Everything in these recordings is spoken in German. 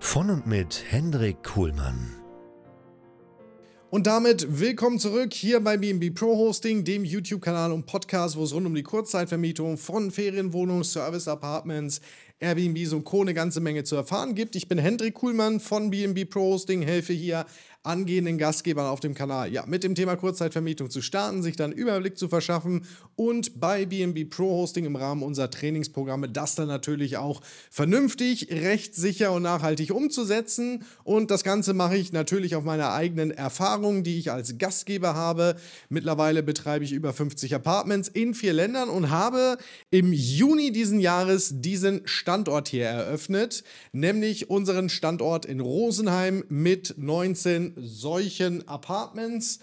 Von und mit Hendrik Kuhlmann. Und damit willkommen zurück hier bei BNB Pro Hosting, dem YouTube-Kanal und Podcast, wo es rund um die Kurzzeitvermietung von Ferienwohnungen, Service Apartments, Airbnb und Co. eine ganze Menge zu erfahren gibt. Ich bin Hendrik Kuhlmann von BNB Pro Hosting, helfe hier angehenden Gastgebern auf dem Kanal ja, mit dem Thema Kurzzeitvermietung zu starten, sich dann Überblick zu verschaffen und bei BNB Pro Hosting im Rahmen unserer Trainingsprogramme das dann natürlich auch vernünftig, rechtssicher und nachhaltig umzusetzen. Und das Ganze mache ich natürlich auf meiner eigenen Erfahrung, die ich als Gastgeber habe. Mittlerweile betreibe ich über 50 Apartments in vier Ländern und habe im Juni diesen Jahres diesen Standort hier eröffnet, nämlich unseren Standort in Rosenheim mit 19 solchen Apartments.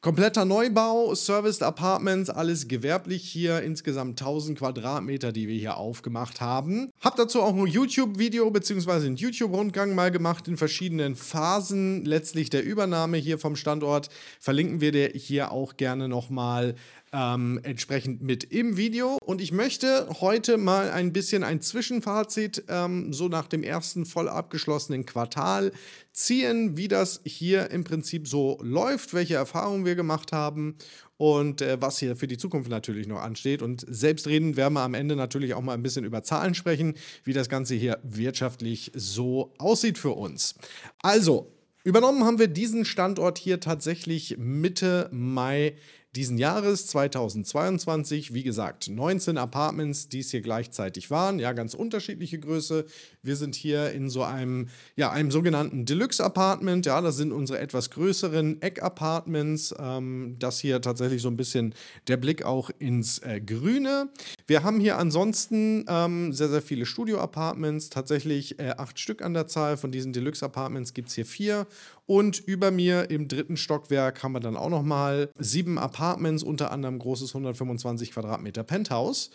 Kompletter Neubau, Serviced Apartments, alles gewerblich hier, insgesamt 1000 Quadratmeter, die wir hier aufgemacht haben. Hab dazu auch ein YouTube-Video bzw. einen YouTube-Rundgang mal gemacht in verschiedenen Phasen letztlich der Übernahme hier vom Standort. Verlinken wir dir hier auch gerne nochmal ähm, entsprechend mit im Video. Und ich möchte heute mal ein bisschen ein Zwischenfazit ähm, so nach dem ersten voll abgeschlossenen Quartal ziehen, wie das hier im Prinzip so läuft, welche Erfahrungen wir gemacht haben und äh, was hier für die Zukunft natürlich noch ansteht. Und selbstredend werden wir am Ende natürlich auch mal ein bisschen über Zahlen sprechen, wie das Ganze hier wirtschaftlich so aussieht für uns. Also, übernommen haben wir diesen Standort hier tatsächlich Mitte Mai diesen Jahres 2022. Wie gesagt, 19 Apartments, die es hier gleichzeitig waren. Ja, ganz unterschiedliche Größe. Wir sind hier in so einem, ja, einem sogenannten Deluxe-Apartment. Ja, das sind unsere etwas größeren Eck-Apartments. Ähm, das hier tatsächlich so ein bisschen der Blick auch ins äh, Grüne. Wir haben hier ansonsten ähm, sehr, sehr viele Studio-Apartments. Tatsächlich äh, acht Stück an der Zahl. Von diesen Deluxe-Apartments gibt es hier vier. Und über mir im dritten Stockwerk haben wir dann auch nochmal sieben Apartments, unter anderem großes 125 Quadratmeter Penthouse.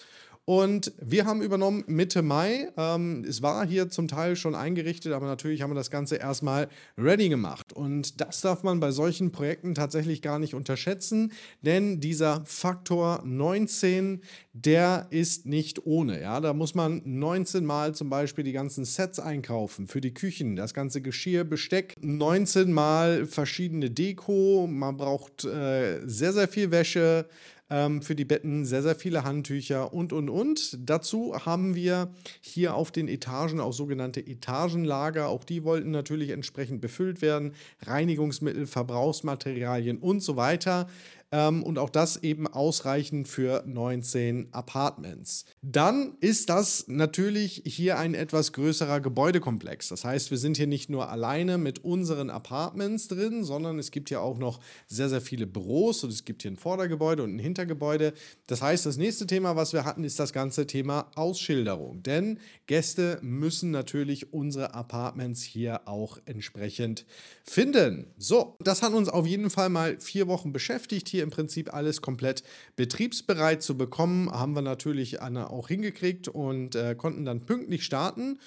Und wir haben übernommen Mitte Mai. Ähm, es war hier zum Teil schon eingerichtet, aber natürlich haben wir das Ganze erstmal ready gemacht. Und das darf man bei solchen Projekten tatsächlich gar nicht unterschätzen, denn dieser Faktor 19, der ist nicht ohne. Ja, da muss man 19 Mal zum Beispiel die ganzen Sets einkaufen für die Küchen, das ganze Geschirr, Besteck, 19 Mal verschiedene Deko. Man braucht äh, sehr, sehr viel Wäsche ähm, für die Betten, sehr, sehr viele Handtücher und, und, und. Dazu haben wir hier auf den Etagen auch sogenannte Etagenlager. Auch die wollten natürlich entsprechend befüllt werden. Reinigungsmittel, Verbrauchsmaterialien und so weiter. Ähm, und auch das eben ausreichend für 19 Apartments. Dann ist das natürlich hier ein etwas größerer Gebäudekomplex. Das heißt, wir sind hier nicht nur alleine mit unseren Apartments drin, sondern es gibt hier auch noch sehr, sehr viele Büros und es gibt hier ein Vordergebäude und ein Hintergebäude. Das heißt, das nächste Thema, was wir hatten, ist das ganze Thema Ausschilderung. Denn Gäste müssen natürlich unsere Apartments hier auch entsprechend finden. So, das hat uns auf jeden Fall mal vier Wochen beschäftigt hier hier im Prinzip alles komplett betriebsbereit zu bekommen. Haben wir natürlich auch hingekriegt und äh, konnten dann pünktlich starten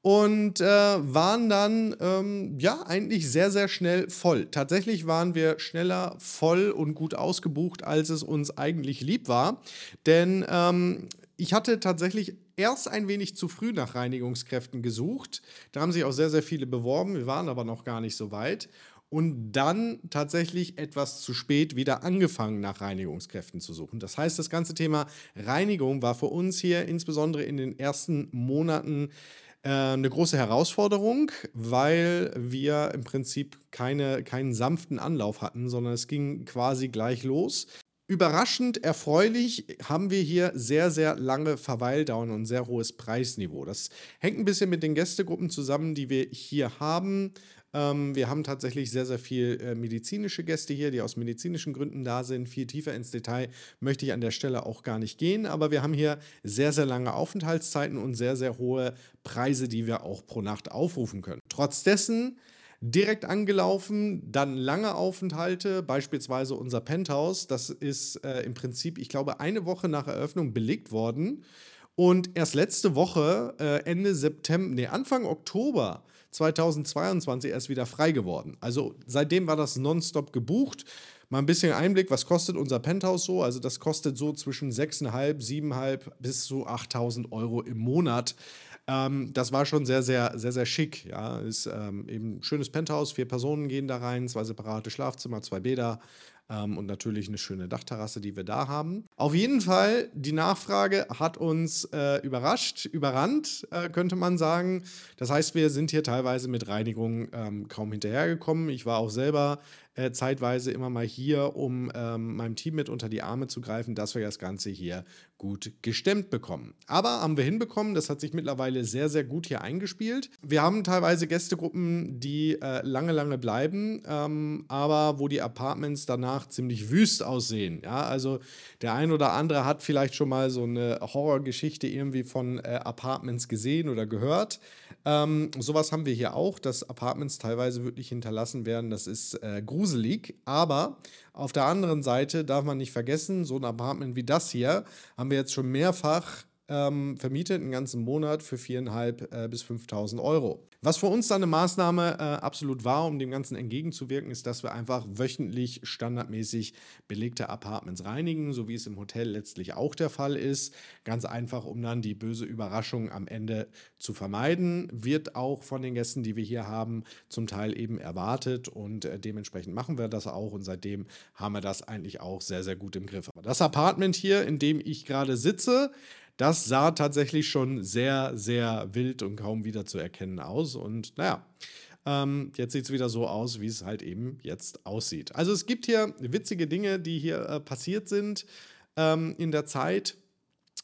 und äh, waren dann ähm, ja eigentlich sehr, sehr schnell voll. Tatsächlich waren wir schneller voll und gut ausgebucht, als es uns eigentlich lieb war. Denn ähm, ich hatte tatsächlich erst ein wenig zu früh nach Reinigungskräften gesucht. Da haben sich auch sehr, sehr viele beworben. Wir waren aber noch gar nicht so weit und dann tatsächlich etwas zu spät wieder angefangen, nach Reinigungskräften zu suchen. Das heißt, das ganze Thema Reinigung war für uns hier insbesondere in den ersten Monaten Äh, eine große Herausforderung, weil wir im Prinzip keine, keinen sanften Anlauf hatten, sondern es ging quasi gleich los. Überraschend erfreulich haben wir hier sehr, sehr lange Verweildauern und sehr hohes Preisniveau. Das hängt ein bisschen mit den Gästegruppen zusammen, die wir hier haben. Ähm, wir haben tatsächlich sehr, sehr viel äh, medizinische Gäste hier, die aus medizinischen Gründen da sind. Viel tiefer ins Detail möchte ich an der Stelle auch gar nicht gehen, aber wir haben hier sehr, sehr lange Aufenthaltszeiten und sehr, sehr hohe Preise, die wir auch pro Nacht aufrufen können. Trotz dessen direkt angelaufen, dann lange Aufenthalte, beispielsweise unser Penthouse, das ist äh, im Prinzip, ich glaube, eine Woche nach Eröffnung belegt worden. Und erst letzte Woche, äh, Ende September, nee, Anfang Oktober 2022 erst wieder frei geworden. Also seitdem war das nonstop gebucht. Mal ein bisschen Einblick, was kostet unser Penthouse so? Also das kostet so zwischen 6.500, 7.500 bis zu 8.000 Euro im Monat. Ähm, das war schon sehr, sehr, sehr, sehr schick. Ja, ist ähm, eben ein schönes Penthouse, vier Personen gehen da rein, zwei separate Schlafzimmer, zwei Bäder. Ähm, und natürlich eine schöne Dachterrasse, die wir da haben. Auf jeden Fall, die Nachfrage hat uns äh, überrascht, überrannt, äh, könnte man sagen. Das heißt, wir sind hier teilweise mit Reinigung ähm, kaum hinterhergekommen. Ich war auch selber äh, zeitweise immer mal hier, um ähm, meinem Team mit unter die Arme zu greifen, dass wir das Ganze hier gut gestemmt bekommen. Aber haben wir hinbekommen, das hat sich mittlerweile sehr, sehr gut hier eingespielt. Wir haben teilweise Gästegruppen, die äh, lange, lange bleiben, ähm, aber wo die Apartments danach ziemlich wüst aussehen. Ja, also der ein oder andere hat vielleicht schon mal so eine Horrorgeschichte irgendwie von äh, Apartments gesehen oder gehört. Ähm, sowas haben wir hier auch, dass Apartments teilweise wirklich hinterlassen werden. Das ist äh, gruselig, aber auf der anderen Seite darf man nicht vergessen, so ein Apartment wie das hier haben wir jetzt schon mehrfach ähm, vermietet, einen ganzen Monat für 4.500 äh, bis 5.000 Euro. Was für uns dann eine Maßnahme äh, absolut war, um dem Ganzen entgegenzuwirken, ist, dass wir einfach wöchentlich standardmäßig belegte Apartments reinigen, so wie es im Hotel letztlich auch der Fall ist. Ganz einfach, um dann die böse Überraschung am Ende zu vermeiden. Wird auch von den Gästen, die wir hier haben, zum Teil eben erwartet und äh, dementsprechend machen wir das auch und seitdem haben wir das eigentlich auch sehr, sehr gut im Griff. Aber das Apartment hier, in dem ich gerade sitze, das sah tatsächlich schon sehr, sehr wild und kaum wieder zu erkennen aus. Und naja, ähm, jetzt sieht es wieder so aus, wie es halt eben jetzt aussieht. Also es gibt hier witzige Dinge, die hier äh, passiert sind ähm, in der Zeit.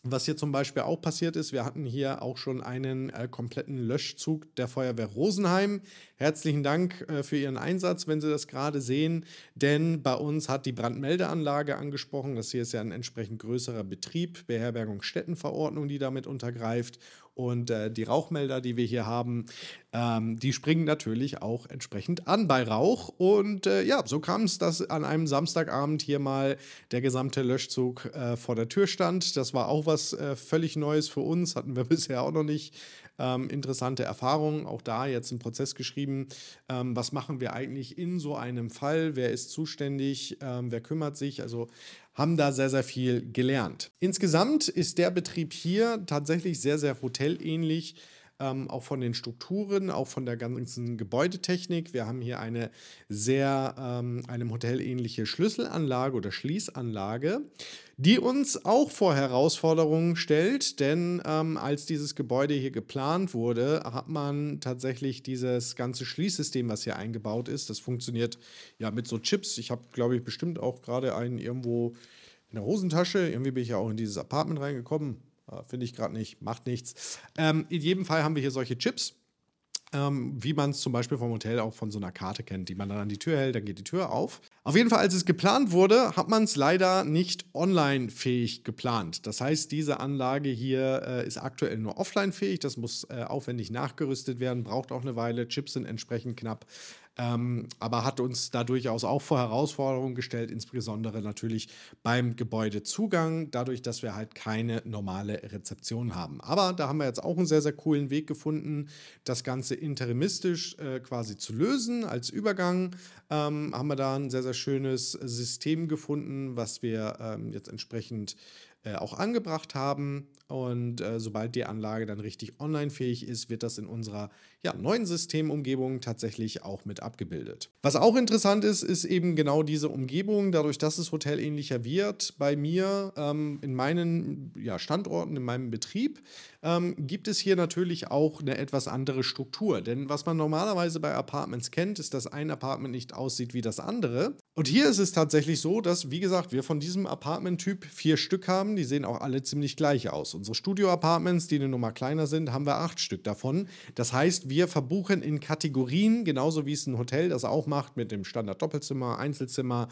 Was hier zum Beispiel auch passiert ist, wir hatten hier auch schon einen äh, kompletten Löschzug der Feuerwehr Rosenheim. Herzlichen Dank äh, für Ihren Einsatz, wenn Sie das gerade sehen, denn bei uns hat die Brandmeldeanlage angesprochen. Das hier ist ja ein entsprechend größerer Betrieb, Beherbergung Städtenverordnung, die damit untergreift. Und äh, die Rauchmelder, die wir hier haben, ähm, die springen natürlich auch entsprechend an bei Rauch. Und äh, ja, so kam es, dass an einem Samstagabend hier mal der gesamte Löschzug äh, vor der Tür stand. Das war auch was äh, völlig Neues für uns, hatten wir bisher auch noch nicht. Ähm, interessante Erfahrungen, auch da jetzt ein Prozess geschrieben. Ähm, was machen wir eigentlich in so einem Fall? Wer ist zuständig? Ähm, wer kümmert sich? Also haben da sehr, sehr viel gelernt. Insgesamt ist der Betrieb hier tatsächlich sehr, sehr hotelähnlich ähm, auch von den Strukturen, auch von der ganzen Gebäudetechnik. Wir haben hier eine sehr ähm, einem Hotel ähnliche Schlüsselanlage oder Schließanlage, die uns auch vor Herausforderungen stellt, denn ähm, als dieses Gebäude hier geplant wurde, hat man tatsächlich dieses ganze Schließsystem, was hier eingebaut ist, das funktioniert ja mit so Chips. Ich habe, glaube ich, bestimmt auch gerade einen irgendwo in der Hosentasche. Irgendwie bin ich ja auch in dieses Apartment reingekommen. Äh, finde ich gerade nicht, macht nichts. Ähm, in jedem Fall haben wir hier solche Chips. Ähm, wie man es zum Beispiel vom Hotel auch von so einer Karte kennt, die man dann an die Tür hält, dann geht die Tür auf. Auf jeden Fall, als es geplant wurde, hat man es leider nicht online-fähig geplant. Das heißt, diese Anlage hier äh, ist aktuell nur offline-fähig. Das muss äh, aufwendig nachgerüstet werden, braucht auch eine Weile. Chips sind entsprechend knapp. Ähm, aber hat uns da durchaus auch vor Herausforderungen gestellt, insbesondere natürlich beim Gebäudezugang, dadurch, dass wir halt keine normale Rezeption haben. Aber da haben wir jetzt auch einen sehr, sehr coolen Weg gefunden, das Ganze interimistisch äh, quasi zu lösen. Als Übergang ähm, haben wir da ein sehr, sehr schönes System gefunden, was wir ähm, jetzt entsprechend äh, auch angebracht haben. Und äh, sobald die Anlage dann richtig online-fähig ist, wird das in unserer ja, neuen Systemumgebung tatsächlich auch mit abgebildet. Was auch interessant ist, ist eben genau diese Umgebung. Dadurch, dass es hotelähnlicher wird, bei mir ähm, in meinen ja, Standorten, in meinem Betrieb, ähm, gibt es hier natürlich auch eine etwas andere Struktur. Denn was man normalerweise bei Apartments kennt, ist, dass ein Apartment nicht aussieht wie das andere. Und hier ist es tatsächlich so, dass, wie gesagt, wir von diesem Apartment-Typ vier Stück haben. Die sehen auch alle ziemlich gleich aus. Unsere Studio-Apartments, die eine Nummer kleiner sind, haben wir acht Stück davon. Das heißt, wir verbuchen in Kategorien, genauso wie es ein Hotel das auch macht, mit dem Standard-Doppelzimmer, Einzelzimmer,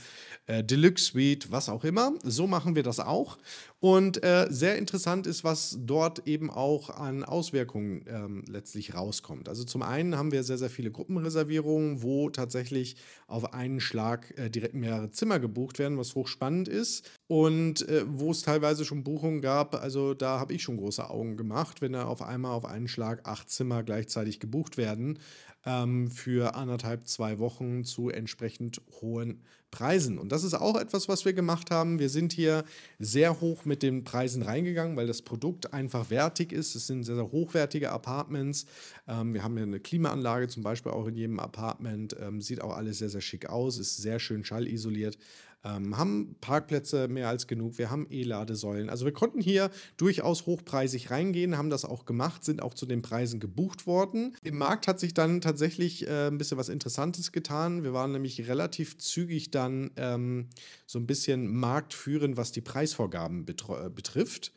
äh, Deluxe-Suite, was auch immer. So machen wir das auch. Und äh, sehr interessant ist, was dort eben auch an Auswirkungen ähm, letztlich rauskommt. Also zum einen haben wir sehr, sehr viele Gruppenreservierungen, wo tatsächlich auf einen Schlag äh, direkt mehrere Zimmer gebucht werden, was hochspannend ist. Und äh, wo es teilweise schon Buchungen gab, also da habe ich schon große Augen gemacht, wenn da auf einmal auf einen Schlag acht Zimmer gleichzeitig gebucht werden ähm, für anderthalb, zwei Wochen zu entsprechend hohen Preisen. Und das ist auch etwas, was wir gemacht haben. Wir sind hier sehr hoch mit den Preisen reingegangen, weil das Produkt einfach wertig ist. Es sind sehr, sehr hochwertige Apartments. Ähm, wir haben hier eine Klimaanlage zum Beispiel auch in jedem Apartment. Ähm, sieht auch alles sehr, sehr schick aus, ist sehr schön schallisoliert ähm, haben Parkplätze mehr als genug, wir haben E-Ladesäulen. Also wir konnten hier durchaus hochpreisig reingehen, haben das auch gemacht, sind auch zu den Preisen gebucht worden. Im Markt hat sich dann tatsächlich äh, ein bisschen was Interessantes getan. Wir waren nämlich relativ zügig dann ähm, so ein bisschen marktführend, was die Preisvorgaben betrifft.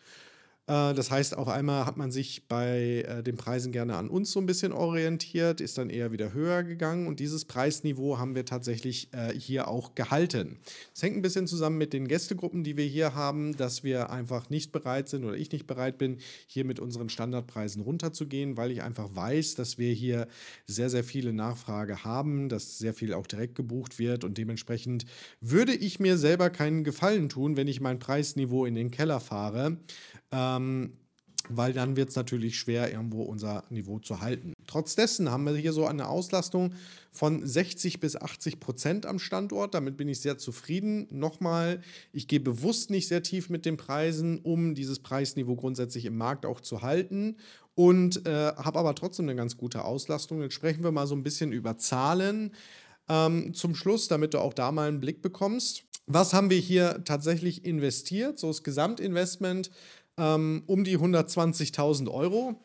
Äh, das heißt, auf einmal hat man sich bei äh, den Preisen gerne an uns so ein bisschen orientiert, ist dann eher wieder höher gegangen und dieses Preisniveau haben wir tatsächlich äh, hier auch gehalten. Es hängt ein bisschen zusammen mit den Gästegruppen, die wir hier haben, dass wir einfach nicht bereit sind oder ich nicht bereit bin, hier mit unseren Standardpreisen runterzugehen, weil ich einfach weiß, dass wir hier sehr, sehr viele Nachfrage haben, dass sehr viel auch direkt gebucht wird und dementsprechend würde ich mir selber keinen Gefallen tun, wenn ich mein Preisniveau in den Keller fahre. Ähm, weil dann wird es natürlich schwer, irgendwo unser Niveau zu halten. Trotz dessen haben wir hier so eine Auslastung von 60 bis 80 Prozent am Standort. Damit bin ich sehr zufrieden. Nochmal, ich gehe bewusst nicht sehr tief mit den Preisen, um dieses Preisniveau grundsätzlich im Markt auch zu halten und äh, habe aber trotzdem eine ganz gute Auslastung. Jetzt sprechen wir mal so ein bisschen über Zahlen ähm, zum Schluss, damit du auch da mal einen Blick bekommst. Was haben wir hier tatsächlich investiert? So das Gesamtinvestment ähm, um die 120.000 Euro.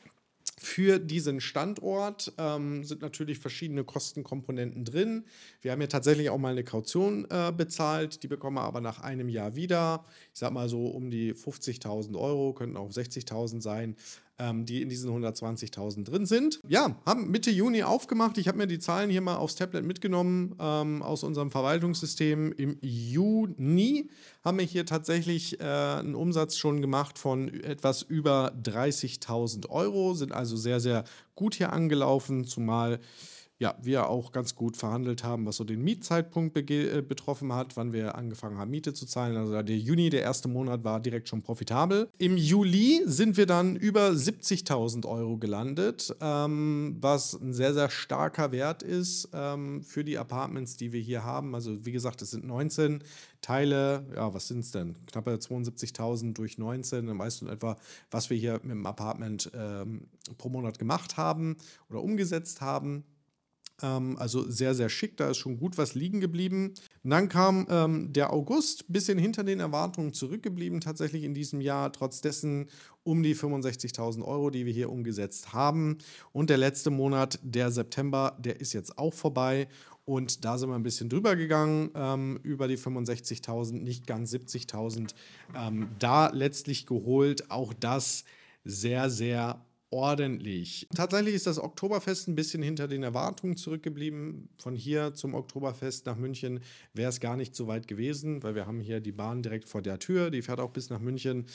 Für diesen Standort ähm, sind natürlich verschiedene Kostenkomponenten drin. Wir haben ja tatsächlich auch mal eine Kaution äh, bezahlt, die bekommen wir aber nach einem Jahr wieder. Ich sag mal so um die 50.000 Euro, könnten auch 60.000 sein ähm, die in diesen 120.000 drin sind. Ja, haben Mitte Juni aufgemacht. Ich habe mir die Zahlen hier mal aufs Tablet mitgenommen ähm, aus unserem Verwaltungssystem. Im Juni haben wir hier tatsächlich äh, einen Umsatz schon gemacht von etwas über 30.000 Euro, sind also sehr, sehr gut hier angelaufen, zumal ja, wir auch ganz gut verhandelt haben, was so den Mietzeitpunkt äh, betroffen hat, wann wir angefangen haben, Miete zu zahlen. Also der Juni, der erste Monat, war direkt schon profitabel. Im Juli sind wir dann über 70.000 Euro gelandet, ähm, was ein sehr, sehr starker Wert ist ähm, für die Apartments, die wir hier haben. Also wie gesagt, es sind 19 Teile. Ja, was sind es denn? Knappe 72.000 durch 19. Dann weißt du etwa, was wir hier mit dem Apartment ähm, pro Monat gemacht haben oder umgesetzt haben. Ähm, also sehr, sehr schick, da ist schon gut was liegen geblieben. Und dann kam ähm, der August, bisschen hinter den Erwartungen zurückgeblieben, tatsächlich in diesem Jahr, trotz dessen um die 65.000 Euro, die wir hier umgesetzt haben. Und der letzte Monat, der September, der ist jetzt auch vorbei. Und da sind wir ein bisschen drüber gegangen, ähm, über die 65.000, nicht ganz 70.000. Ähm, da letztlich geholt. Auch das sehr, sehr ordentlich. Tatsächlich ist das Oktoberfest ein bisschen hinter den Erwartungen zurückgeblieben. Von hier zum Oktoberfest nach München wäre es gar nicht so weit gewesen, weil wir haben hier die Bahn direkt vor der Tür, die fährt auch bis nach München.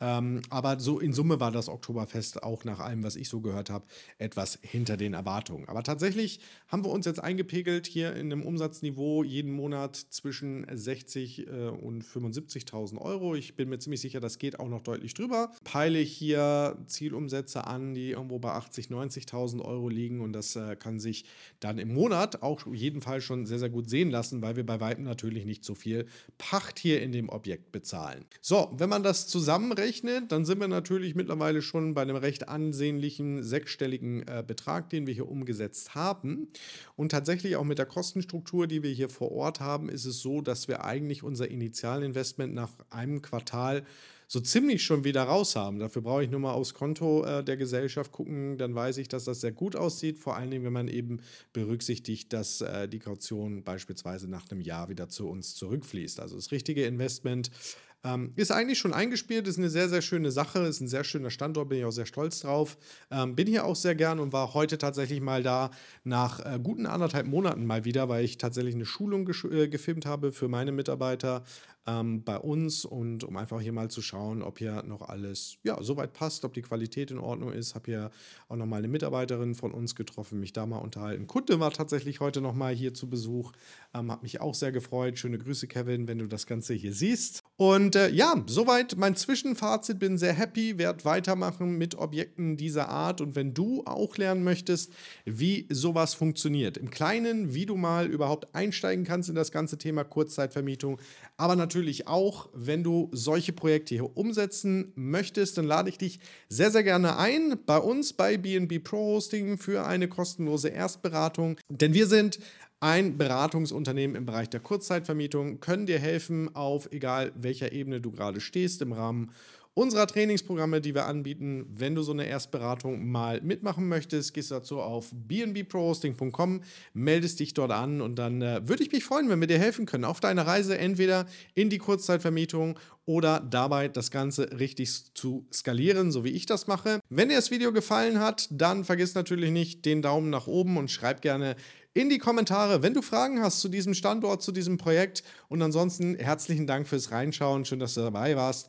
Ähm, aber so in Summe war das Oktoberfest auch nach allem, was ich so gehört habe, etwas hinter den Erwartungen. Aber tatsächlich haben wir uns jetzt eingepegelt hier in einem Umsatzniveau jeden Monat zwischen 60 äh, und 75.000 Euro. Ich bin mir ziemlich sicher, das geht auch noch deutlich drüber. Peile hier Zielumsätze an, die irgendwo bei 80.000, 90.000 Euro liegen und das äh, kann sich dann im Monat auch jeden Fall schon sehr, sehr gut sehen lassen, weil wir bei weitem natürlich nicht so viel Pacht hier in dem Objekt bezahlen. So, wenn man das zusammenrechnet, hochrechnet, dann sind wir natürlich mittlerweile schon bei einem recht ansehnlichen sechsstelligen äh, Betrag, den wir hier umgesetzt haben. Und tatsächlich auch mit der Kostenstruktur, die wir hier vor Ort haben, ist es so, dass wir eigentlich unser Initialinvestment nach einem Quartal so ziemlich schon wieder raus haben. Dafür brauche ich nur mal aufs Konto äh, der Gesellschaft gucken, dann weiß ich, dass das sehr gut aussieht. Vor allen Dingen, wenn man eben berücksichtigt, dass äh, die Kaution beispielsweise nach einem Jahr wieder zu uns zurückfließt. Also das richtige Investment ähm, ist eigentlich schon eingespielt, ist eine sehr, sehr schöne Sache, ist ein sehr schöner Standort, bin ich auch sehr stolz drauf. Ähm, bin hier auch sehr gern und war heute tatsächlich mal da nach äh, guten anderthalb Monaten mal wieder, weil ich tatsächlich eine Schulung äh, gefilmt habe für meine Mitarbeiter ähm, bei uns und um einfach hier mal zu schauen, ob hier noch alles ja, soweit passt, ob die Qualität in Ordnung ist. Habe hier auch nochmal eine Mitarbeiterin von uns getroffen, mich da mal unterhalten. Kunde war tatsächlich heute nochmal hier zu Besuch, ähm, hat mich auch sehr gefreut. Schöne Grüße, Kevin, wenn du das Ganze hier siehst. Und äh, ja, soweit mein Zwischenfazit. Bin sehr happy, werde weitermachen mit Objekten dieser Art. Und wenn du auch lernen möchtest, wie sowas funktioniert, im Kleinen, wie du mal überhaupt einsteigen kannst in das ganze Thema Kurzzeitvermietung, aber natürlich auch, wenn du solche Projekte hier umsetzen möchtest, dann lade ich dich sehr, sehr gerne ein bei uns bei BNB Pro Hosting für eine kostenlose Erstberatung. Denn wir sind ein Beratungsunternehmen im Bereich der Kurzzeitvermietung, können dir helfen auf egal welcher Ebene du gerade stehst im Rahmen unserer Trainingsprogramme, die wir anbieten. Wenn du so eine Erstberatung mal mitmachen möchtest, gehst dazu auf bnbprohosting.com, meldest dich dort an und dann äh, würde ich mich freuen, wenn wir dir helfen können auf deiner Reise entweder in die Kurzzeitvermietung oder dabei das Ganze richtig zu skalieren, so wie ich das mache. Wenn dir das Video gefallen hat, dann vergiss natürlich nicht den Daumen nach oben und schreib gerne in die Kommentare, wenn du Fragen hast zu diesem Standort, zu diesem Projekt. Und ansonsten herzlichen Dank fürs Reinschauen. Schön, dass du dabei warst.